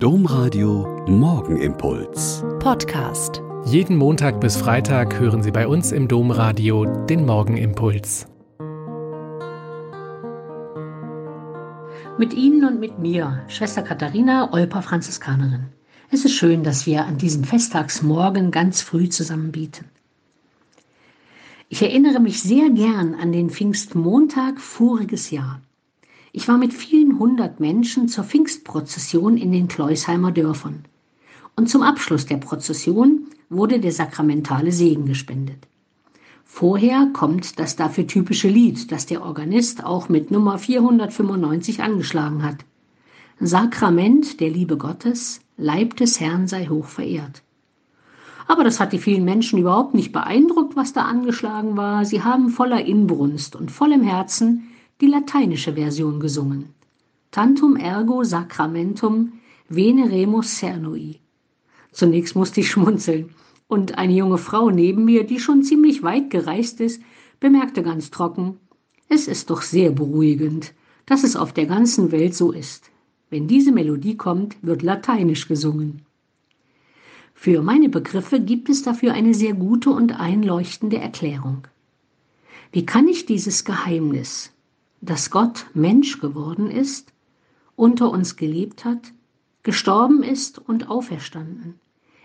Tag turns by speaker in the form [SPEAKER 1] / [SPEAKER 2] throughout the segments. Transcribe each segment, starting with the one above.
[SPEAKER 1] Domradio Morgenimpuls.
[SPEAKER 2] Podcast.
[SPEAKER 3] Jeden Montag bis Freitag hören Sie bei uns im Domradio den Morgenimpuls.
[SPEAKER 4] Mit Ihnen und mit mir, Schwester Katharina, Olper Franziskanerin. Es ist schön, dass wir an diesem Festtagsmorgen ganz früh zusammen bieten. Ich erinnere mich sehr gern an den Pfingstmontag voriges Jahr. Ich war mit vielen hundert Menschen zur Pfingstprozession in den Kleusheimer Dörfern. Und zum Abschluss der Prozession wurde der sakramentale Segen gespendet. Vorher kommt das dafür typische Lied, das der Organist auch mit Nummer 495 angeschlagen hat. Sakrament der Liebe Gottes, Leib des Herrn sei hoch verehrt. Aber das hat die vielen Menschen überhaupt nicht beeindruckt, was da angeschlagen war. Sie haben voller Inbrunst und vollem Herzen die lateinische Version gesungen. Tantum ergo sacramentum veneremus cernui. Zunächst musste ich schmunzeln, und eine junge Frau neben mir, die schon ziemlich weit gereist ist, bemerkte ganz trocken, es ist doch sehr beruhigend, dass es auf der ganzen Welt so ist. Wenn diese Melodie kommt, wird lateinisch gesungen. Für meine Begriffe gibt es dafür eine sehr gute und einleuchtende Erklärung. Wie kann ich dieses Geheimnis, dass Gott Mensch geworden ist, unter uns gelebt hat, gestorben ist und auferstanden,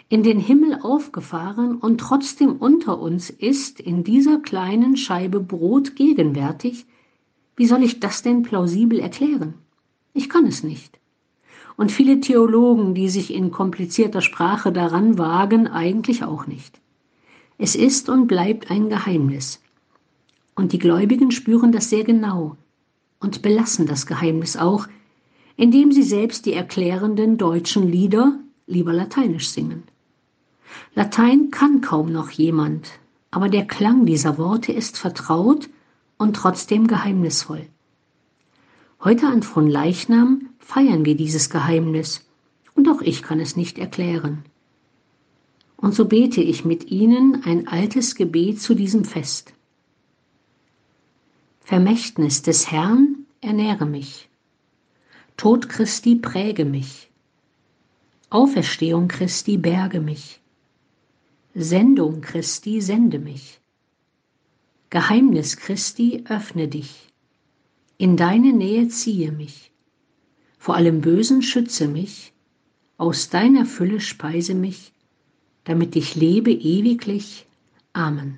[SPEAKER 4] in den Himmel aufgefahren und trotzdem unter uns ist, in dieser kleinen Scheibe Brot gegenwärtig, wie soll ich das denn plausibel erklären? Ich kann es nicht. Und viele Theologen, die sich in komplizierter Sprache daran wagen, eigentlich auch nicht. Es ist und bleibt ein Geheimnis. Und die Gläubigen spüren das sehr genau, und belassen das Geheimnis auch, indem sie selbst die erklärenden deutschen Lieder lieber lateinisch singen. Latein kann kaum noch jemand, aber der Klang dieser Worte ist vertraut und trotzdem geheimnisvoll. Heute an Fronleichnam feiern wir dieses Geheimnis, und auch ich kann es nicht erklären. Und so bete ich mit Ihnen ein altes Gebet zu diesem Fest. Vermächtnis des Herrn ernähre mich. Tod Christi präge mich. Auferstehung Christi berge mich. Sendung Christi sende mich. Geheimnis Christi öffne dich. In deine Nähe ziehe mich. Vor allem Bösen schütze mich. Aus deiner Fülle speise mich, damit ich lebe ewiglich. Amen.